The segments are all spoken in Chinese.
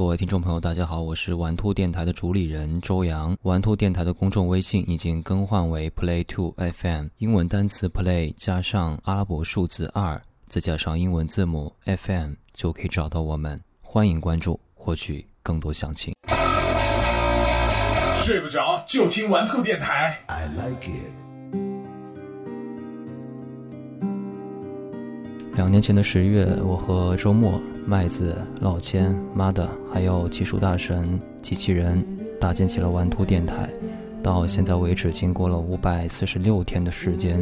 各位听众朋友，大家好，我是玩兔电台的主理人周洋。玩兔电台的公众微信已经更换为 Play Two FM，英文单词 Play 加上阿拉伯数字二，再加上英文字母 FM，就可以找到我们。欢迎关注，获取更多详情。睡不着就听玩兔电台。I like it. 两年前的十月，我和周末、麦子、老千、妈的，还有技术大神、机器人，搭建起了玩兔电台。到现在为止，经过了五百四十六天的时间，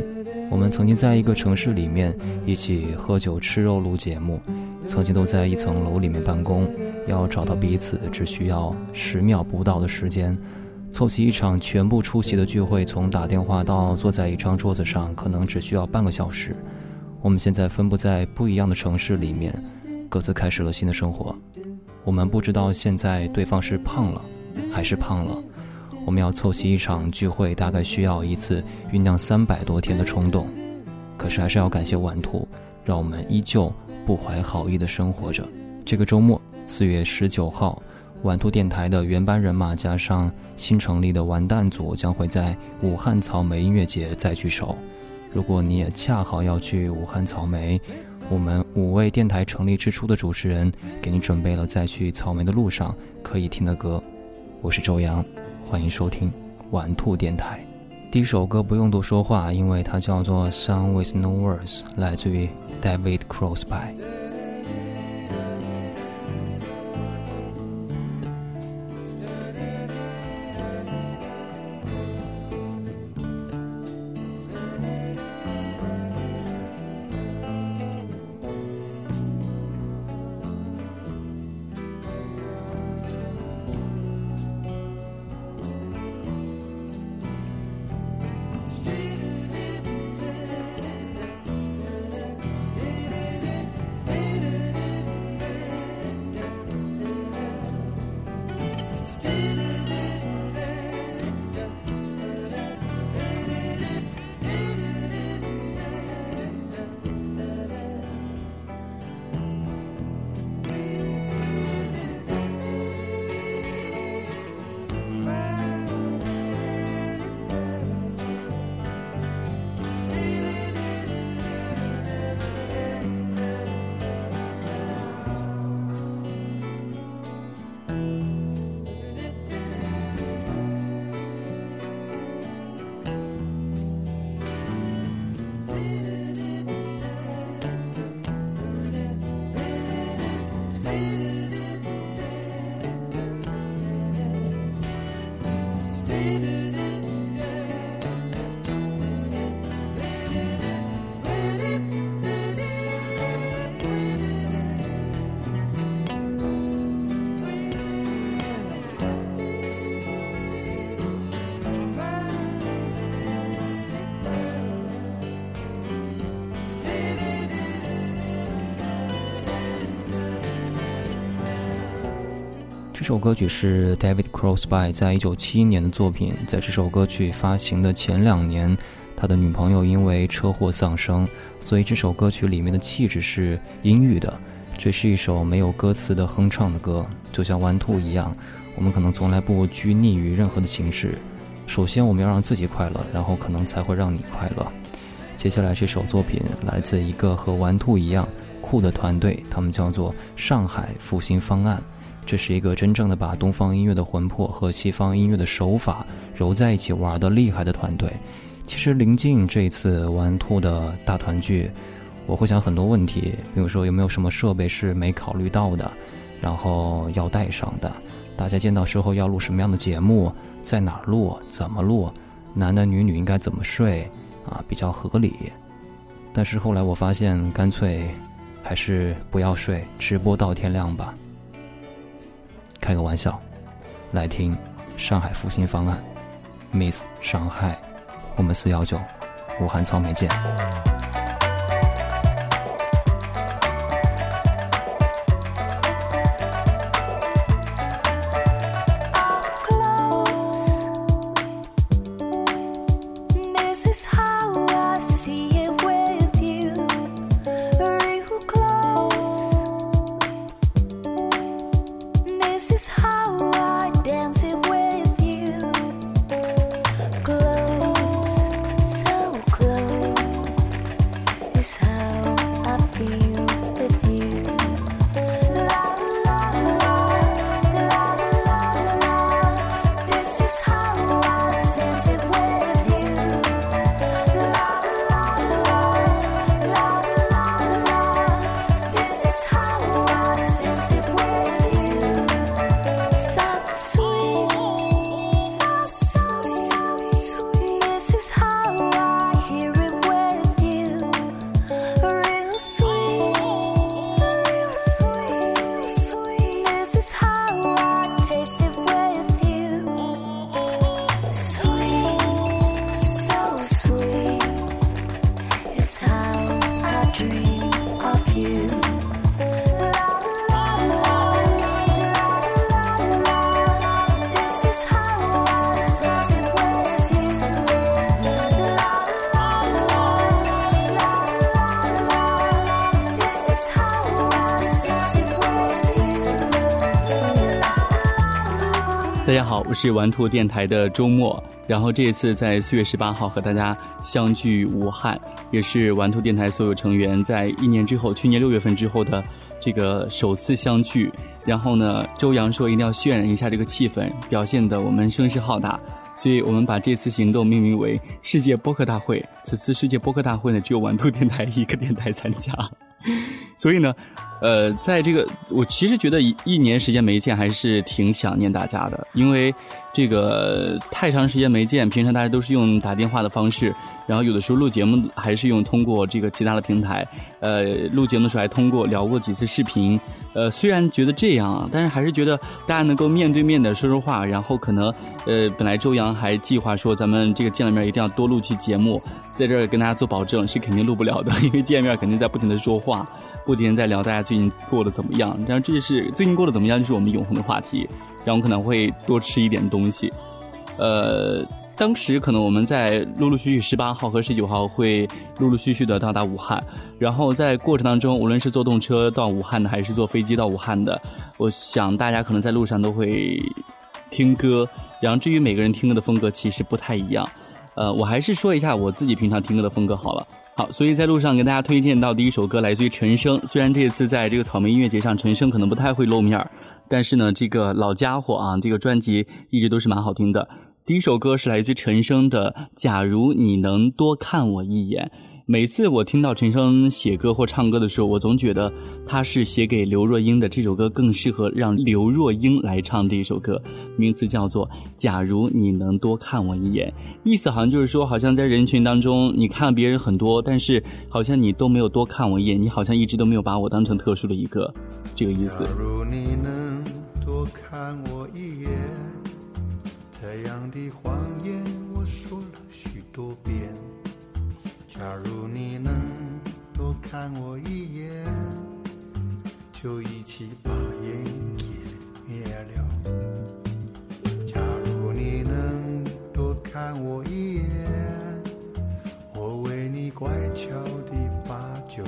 我们曾经在一个城市里面一起喝酒吃肉录节目，曾经都在一层楼里面办公，要找到彼此只需要十秒不到的时间，凑齐一场全部出席的聚会，从打电话到坐在一张桌子上，可能只需要半个小时。我们现在分布在不一样的城市里面，各自开始了新的生活。我们不知道现在对方是胖了，还是胖了。我们要凑齐一场聚会，大概需要一次酝酿三百多天的冲动。可是还是要感谢晚图，让我们依旧不怀好意的生活着。这个周末，四月十九号，晚图电台的原班人马加上新成立的完蛋组将会在武汉草莓音乐节再聚首。如果你也恰好要去武汉草莓，我们五位电台成立之初的主持人给你准备了在去草莓的路上可以听的歌。我是周洋，欢迎收听玩兔电台。第一首歌不用多说话，因为它叫做《Song with No Words》，来自于 David Crosby。这首歌曲是 David Crosby 在一九七一年的作品。在这首歌曲发行的前两年，他的女朋友因为车祸丧生，所以这首歌曲里面的气质是阴郁的。这是一首没有歌词的哼唱的歌，就像玩兔一样，我们可能从来不拘泥于任何的形式。首先，我们要让自己快乐，然后可能才会让你快乐。接下来这首作品来自一个和玩兔一样酷的团队，他们叫做上海复兴方案。这是一个真正的把东方音乐的魂魄和西方音乐的手法揉在一起玩的厉害的团队。其实临近这一次玩兔的大团聚，我会想很多问题，比如说有没有什么设备是没考虑到的，然后要带上的，大家见到时候要录什么样的节目，在哪儿录，怎么录，男男女女应该怎么睡，啊，比较合理。但是后来我发现，干脆还是不要睡，直播到天亮吧。开个玩笑，来听上海复兴方案，Miss 上海，我们四幺九，武汉草莓见。我是玩兔电台的周末。然后这一次在四月十八号和大家相聚武汉，也是玩兔电台所有成员在一年之后，去年六月份之后的这个首次相聚。然后呢，周洋说一定要渲染一下这个气氛，表现的我们声势浩大，所以我们把这次行动命名为世界播客大会。此次世界播客大会呢，只有玩兔电台一个电台参加。所以呢，呃，在这个我其实觉得一一年时间没见，还是挺想念大家的，因为这个太长时间没见，平常大家都是用打电话的方式，然后有的时候录节目还是用通过这个其他的平台，呃，录节目的时候还通过聊过几次视频，呃，虽然觉得这样啊，但是还是觉得大家能够面对面的说说话，然后可能呃，本来周洋还计划说咱们这个见了面一定要多录期节目，在这儿跟大家做保证是肯定录不了的，因为见面肯定在不停的说话。不停地在聊大家最近过得怎么样，然后这是最近过得怎么样，就是我们永恒的话题。然后可能会多吃一点东西。呃，当时可能我们在陆陆续续十八号和十九号会陆陆续续的到达武汉，然后在过程当中，无论是坐动车到武汉的，还是坐飞机到武汉的，我想大家可能在路上都会听歌。然后至于每个人听歌的风格其实不太一样。呃，我还是说一下我自己平常听歌的风格好了。好，所以在路上跟大家推荐到第一首歌来自于陈升。虽然这次在这个草莓音乐节上，陈升可能不太会露面儿，但是呢，这个老家伙啊，这个专辑一直都是蛮好听的。第一首歌是来自于陈升的《假如你能多看我一眼》。每次我听到陈升写歌或唱歌的时候，我总觉得他是写给刘若英的。这首歌更适合让刘若英来唱这一首歌，名字叫做《假如你能多看我一眼》，意思好像就是说，好像在人群当中你看别人很多，但是好像你都没有多看我一眼，你好像一直都没有把我当成特殊的一个，这个意思。如你能多看我一眼，这样的谎言我说了许多遍。假如你能多看我一眼，就一起把烟灭了。假如你能多看我一眼，我为你乖巧地把酒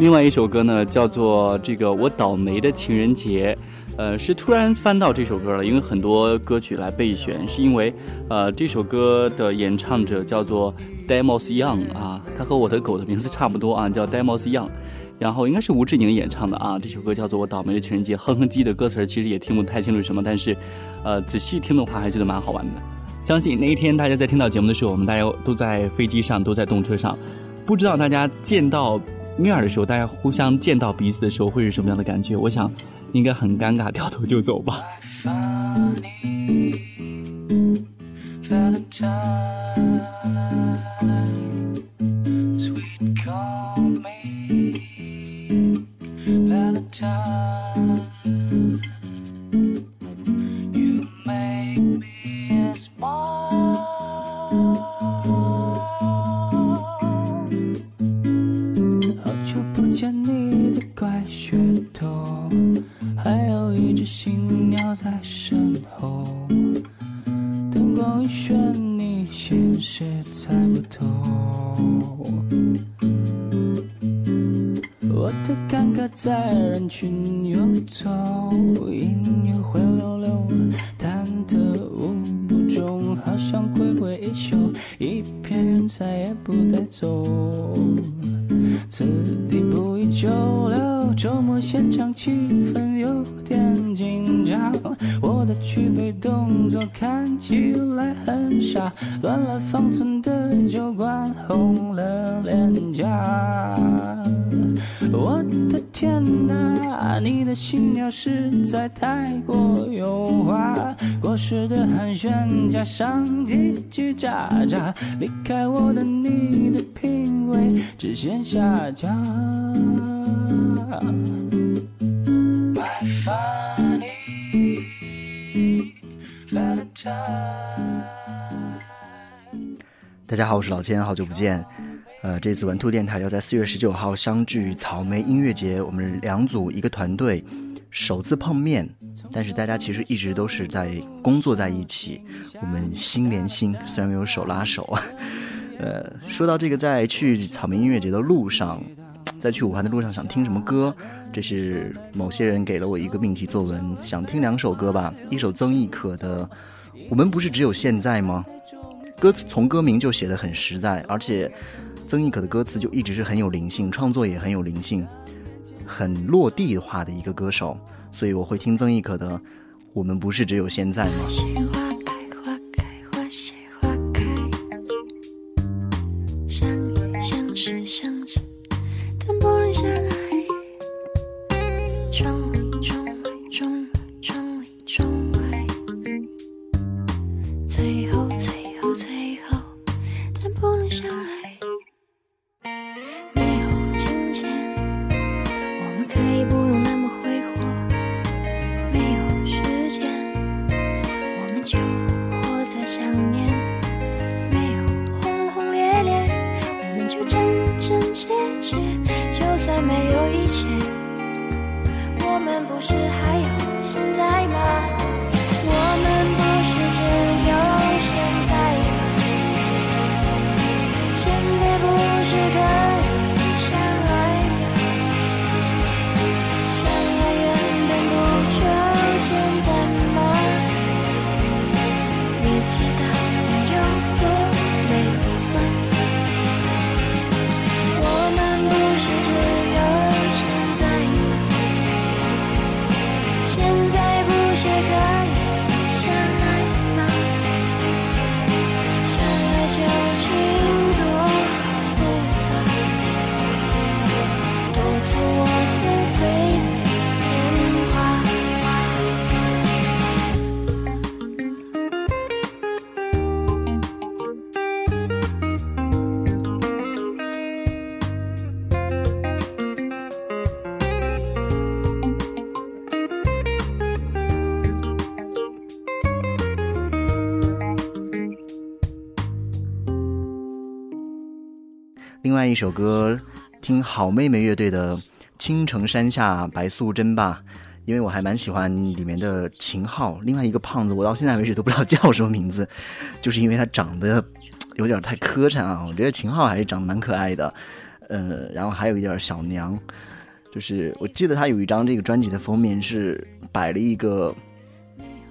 另外一首歌呢，叫做这个《我倒霉的情人节》，呃，是突然翻到这首歌了，因为很多歌曲来备选，是因为呃这首歌的演唱者叫做 Demos Young 啊，他和我的狗的名字差不多啊，叫 Demos Young。然后应该是吴志宁演唱的啊，这首歌叫做《我倒霉的情人节》，哼哼唧唧的歌词其实也听不太清楚什么，但是，呃，仔细听的话还觉得蛮好玩的。相信那一天大家在听到节目的时候，我们大家都在飞机上，都在动车上，不知道大家见到面儿的时候，大家互相见到彼此的时候会是什么样的感觉？我想应该很尴尬，掉头就走吧。尴尬在人群游走，音乐灰溜溜，忐忑无不中，好像回归一宿，一片云彩也不带走。此地不宜久留，周末现场气氛有点紧张。举杯动作看起来很傻，乱了方寸的酒馆红了脸颊。我的天哪，你的新鸟实在太过油滑，过时的寒暄加上叽叽喳喳，离开我的你的品味直线下降。大家好，我是老千，好久不见。呃，这次玩兔电台要在四月十九号相聚草莓音乐节，我们两组一个团队首次碰面，但是大家其实一直都是在工作在一起，我们心连心，虽然没有手拉手。呃，说到这个，在去草莓音乐节的路上，在去武汉的路上想听什么歌，这是某些人给了我一个命题作文，想听两首歌吧，一首曾轶可的《我们不是只有现在吗》。歌词从歌名就写得很实在，而且曾轶可的歌词就一直是很有灵性，创作也很有灵性，很落地化的一个歌手，所以我会听曾轶可的《我们不是只有现在吗》。外一首歌，听好妹妹乐队的《青城山下白素贞》吧，因为我还蛮喜欢里面的秦昊。另外一个胖子，我到现在为止都不知道叫什么名字，就是因为他长得有点太磕碜啊。我觉得秦昊还是长得蛮可爱的，呃，然后还有一点小娘，就是我记得他有一张这个专辑的封面是摆了一个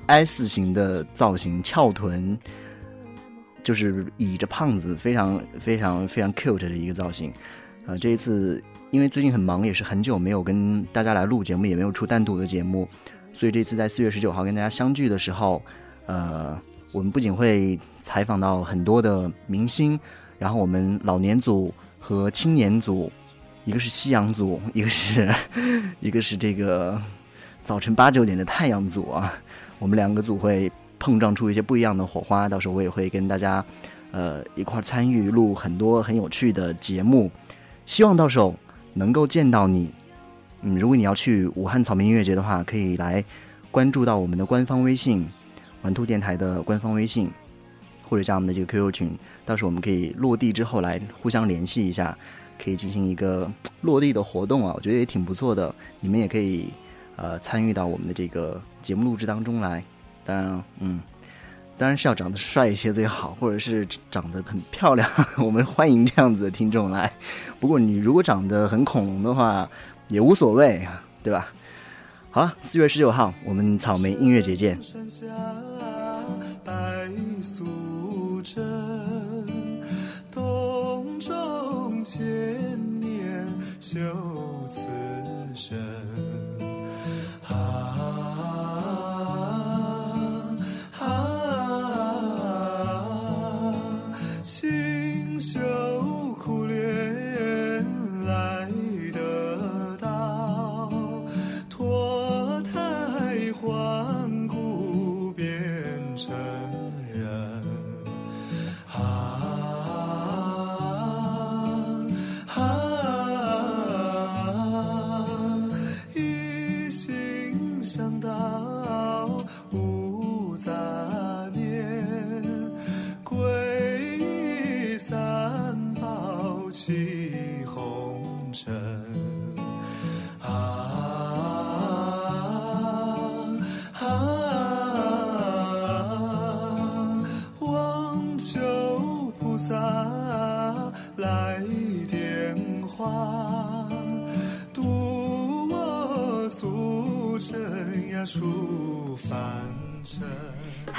S 型的造型，翘臀。就是倚着胖子，非常非常非常 cute 的一个造型，呃，这一次因为最近很忙，也是很久没有跟大家来录节目，也没有出单独的节目，所以这次在四月十九号跟大家相聚的时候，呃，我们不仅会采访到很多的明星，然后我们老年组和青年组，一个是夕阳组，一个是 一个是这个早晨八九点的太阳组啊，我们两个组会。碰撞出一些不一样的火花，到时候我也会跟大家，呃，一块参与录很多很有趣的节目，希望到时候能够见到你。嗯，如果你要去武汉草莓音乐节的话，可以来关注到我们的官方微信“玩兔电台”的官方微信，或者加我们的这个 QQ 群，到时候我们可以落地之后来互相联系一下，可以进行一个落地的活动啊，我觉得也挺不错的。你们也可以呃参与到我们的这个节目录制当中来。嗯，嗯，当然是要长得帅一些最好，或者是长得很漂亮，我们欢迎这样子的听众来。不过你如果长得很恐龙的话，也无所谓，对吧？好了，四月十九号，我们草莓音乐节见。千年修此身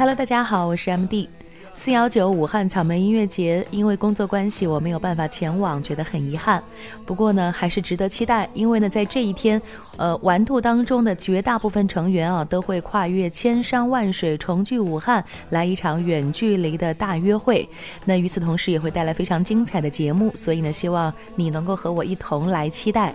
Hello，大家好，我是 MD。四幺九武汉草莓音乐节，因为工作关系我没有办法前往，觉得很遗憾。不过呢，还是值得期待，因为呢，在这一天，呃，玩兔当中的绝大部分成员啊，都会跨越千山万水，重聚武汉，来一场远距离的大约会。那与此同时，也会带来非常精彩的节目，所以呢，希望你能够和我一同来期待。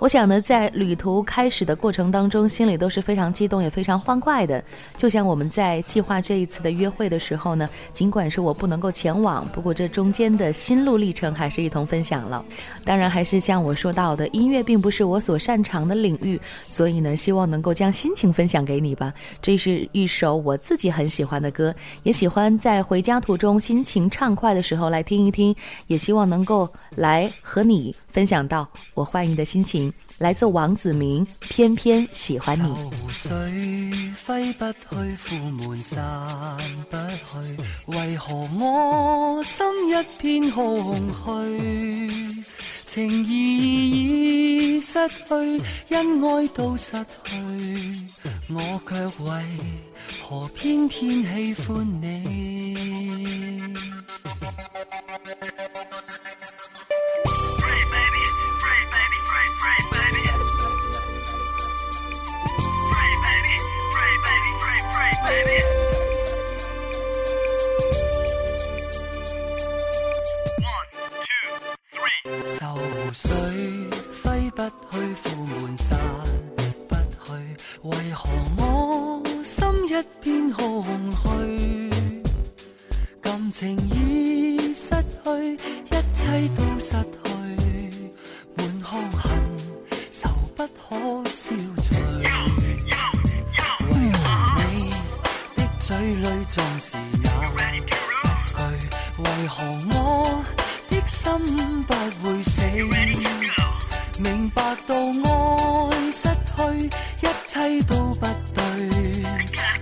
我想呢，在旅途开始的过程当中，心里都是非常激动，也非常欢快的。就像我们在计划这一次的约会的时候呢，尽管是我不能够前往，不过这中间的心路历程还是一同分享了。当然，还是像我说到的，音乐并不是我所擅长的领域，所以呢，希望能够将心情分享给你吧。这是一首我自己很喜欢的歌，也喜欢在回家途中心情畅快的时候来听一听，也希望能够来和你分享到我欢迎的心情。来自王子明，偏偏喜欢你。愁绪挥不去，苦闷散不去，为何我心一片空虚？情义已失去，恩爱都失去，我却为何偏偏喜欢你？愁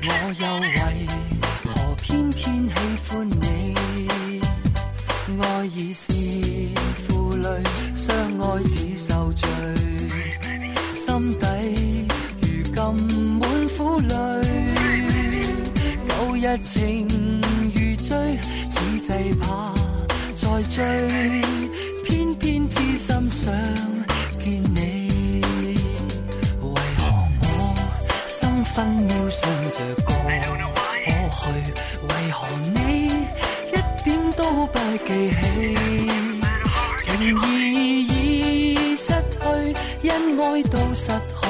我又為何偏偏喜歡你？愛已是負累，相愛似受罪，心底如今滿苦淚。舊日情如醉，此際怕再追，偏偏痴心想分秒想着過去？為何你一點都不記起？情意已失去，恩愛都失去，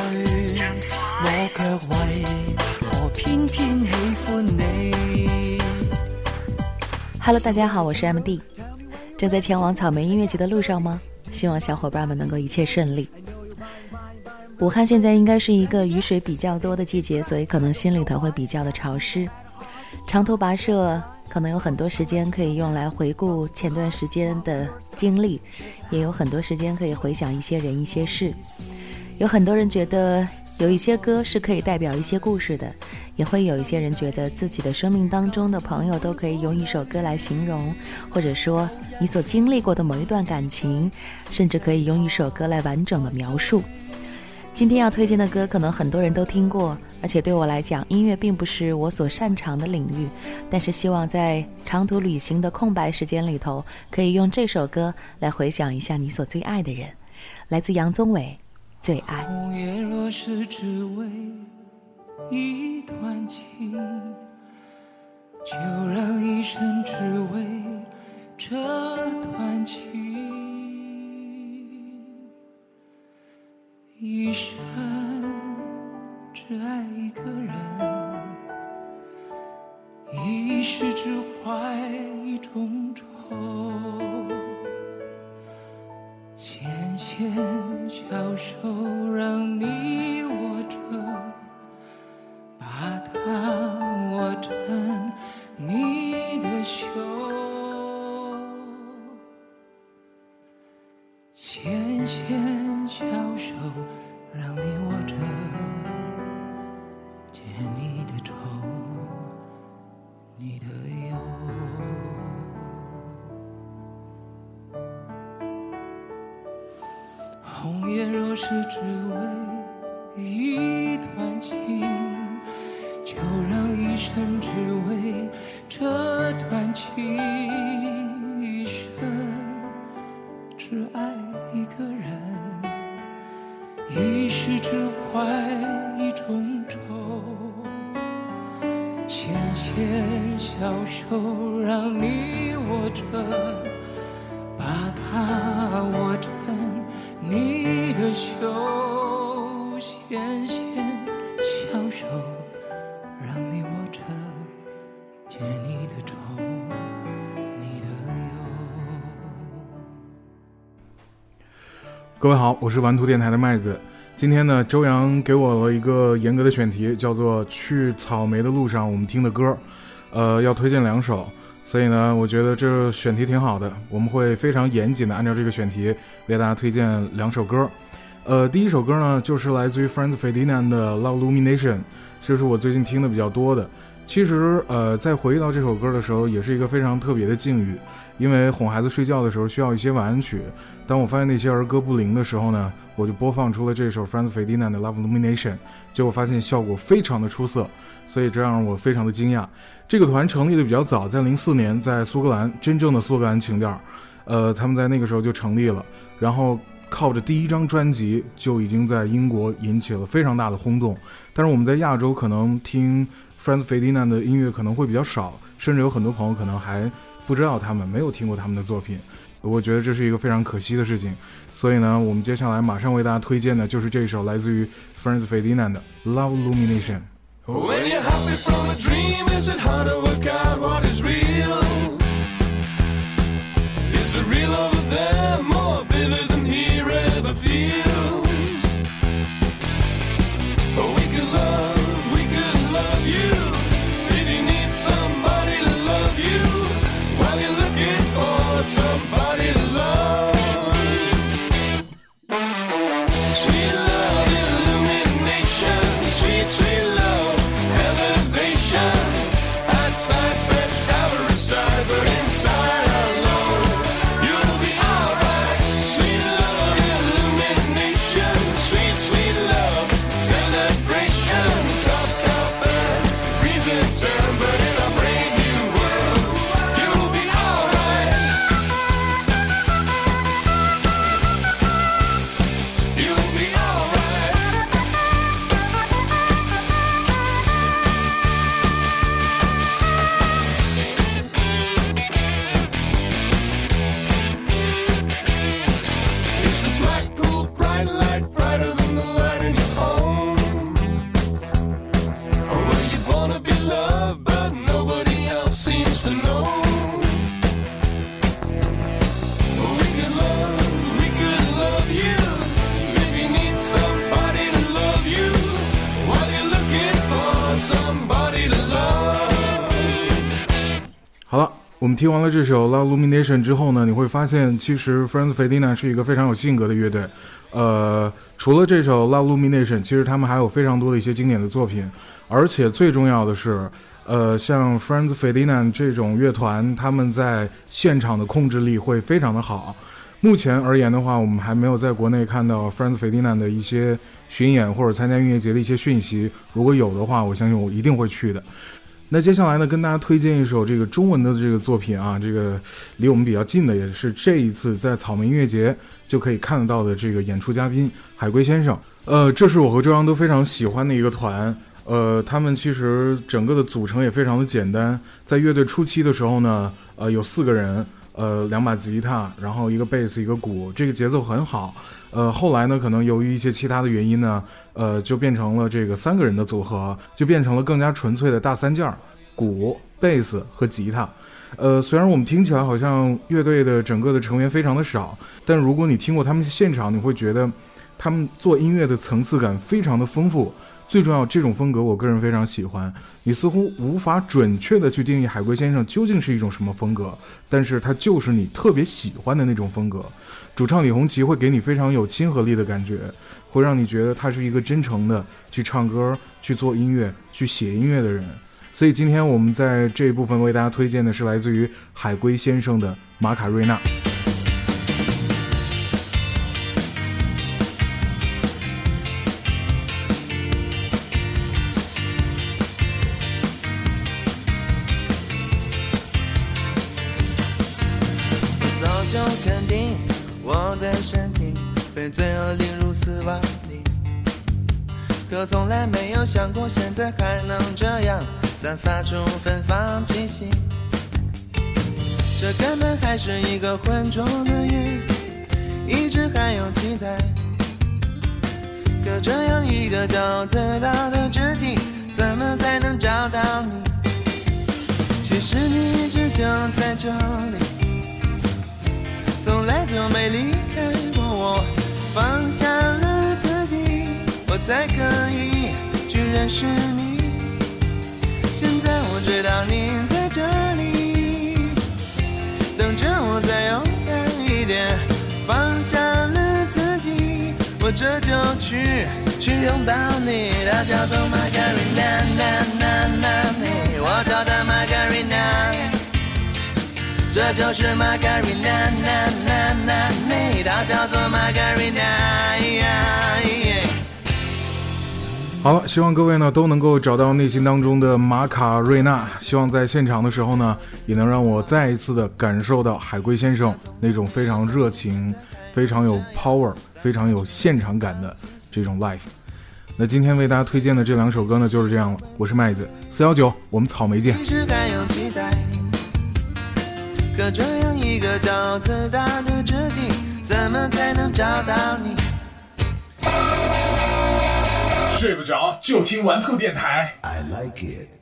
我卻為何偏偏喜歡你？Hello，大家好，我是 MD，正在前往草莓音乐节的路上吗？希望小伙伴们能够一切顺利。武汉现在应该是一个雨水比较多的季节，所以可能心里头会比较的潮湿。长途跋涉可能有很多时间可以用来回顾前段时间的经历，也有很多时间可以回想一些人一些事。有很多人觉得有一些歌是可以代表一些故事的，也会有一些人觉得自己的生命当中的朋友都可以用一首歌来形容，或者说你所经历过的某一段感情，甚至可以用一首歌来完整的描述。今天要推荐的歌，可能很多人都听过，而且对我来讲，音乐并不是我所擅长的领域，但是希望在长途旅行的空白时间里头，可以用这首歌来回想一下你所最爱的人。来自杨宗纬，《最爱》。红叶若是只为一段情，就让一生只为这段情，一生只爱一个人，一世只怀一种愁。纤纤小手是只怀一种愁。纤纤小手让你握着。把它握成你的袖，纤纤小手让你握着，解你的愁，你的忧。各位好，我是玩图电台的麦子。今天呢，周洋给我了一个严格的选题，叫做《去草莓的路上我们听的歌》，呃，要推荐两首。所以呢，我觉得这选题挺好的，我们会非常严谨的按照这个选题为大家推荐两首歌。呃，第一首歌呢，就是来自于 fransferdinand 的《Love Illumination》，这是我最近听的比较多的。其实，呃，在回忆到这首歌的时候，也是一个非常特别的境遇，因为哄孩子睡觉的时候需要一些晚安曲。当我发现那些儿歌不灵的时候呢，我就播放出了这首 Franz Ferdinand 的《Love Illumination》，结果发现效果非常的出色，所以这让我非常的惊讶。这个团成立的比较早，在零四年在苏格兰，真正的苏格兰情调，呃，他们在那个时候就成立了，然后靠着第一张专辑就已经在英国引起了非常大的轰动。但是我们在亚洲可能听 Franz Ferdinand 的音乐可能会比较少，甚至有很多朋友可能还不知道他们，没有听过他们的作品。我觉得这是一个非常可惜的事情。所以呢，我们接下来马上为大家推荐的就是这首来自于 Franz Ferdinand 的《Love Illumination》。听完了这首《La Illumination》之后呢，你会发现其实 Friends Fedina 是一个非常有性格的乐队。呃，除了这首《La Illumination》，其实他们还有非常多的一些经典的作品，而且最重要的是，呃，像 Friends Fedina 这种乐团，他们在现场的控制力会非常的好。目前而言的话，我们还没有在国内看到 Friends Fedina 的一些巡演或者参加音乐节的一些讯息。如果有的话，我相信我一定会去的。那接下来呢，跟大家推荐一首这个中文的这个作品啊，这个离我们比较近的，也是这一次在草莓音乐节就可以看得到的这个演出嘉宾海龟先生。呃，这是我和周洋都非常喜欢的一个团。呃，他们其实整个的组成也非常的简单。在乐队初期的时候呢，呃，有四个人，呃，两把吉他，然后一个贝斯，一个鼓，这个节奏很好。呃，后来呢，可能由于一些其他的原因呢，呃，就变成了这个三个人的组合，就变成了更加纯粹的大三件儿，鼓、贝斯和吉他。呃，虽然我们听起来好像乐队的整个的成员非常的少，但如果你听过他们现场，你会觉得他们做音乐的层次感非常的丰富。最重要，这种风格我个人非常喜欢。你似乎无法准确的去定义海龟先生究竟是一种什么风格，但是他就是你特别喜欢的那种风格。主唱李红旗会给你非常有亲和力的感觉，会让你觉得他是一个真诚的去唱歌、去做音乐、去写音乐的人。所以今天我们在这一部分为大家推荐的是来自于海龟先生的《马卡瑞娜》。被罪恶领入死亡里，可从来没有想过现在还能这样散发出芬芳气息。这根本还是一个浑浊的夜，一直还有期待。可这样一个高自大的肢体，怎么才能找到你？其实你一直就在这里。从来就没离，放下了自己，我才可以去认识你。现在我知道你在这里，等着我再勇敢一点，放下了自己，我这就去去拥抱你。它叫做 Margarina，我找到 Margarina。这就是玛格丽娜娜娜娜，美它叫做玛格丽娜。好了，希望各位呢都能够找到内心当中的玛卡瑞娜。希望在现场的时候呢，也能让我再一次的感受到海龟先生那种非常热情、非常有 power、非常有现场感的这种 life。那今天为大家推荐的这两首歌呢，就是这样了。我是麦子四幺九，我们草莓见。可这样一个骄自大的肢体，怎么才能找到你？睡不着就听玩兔电台。I like it.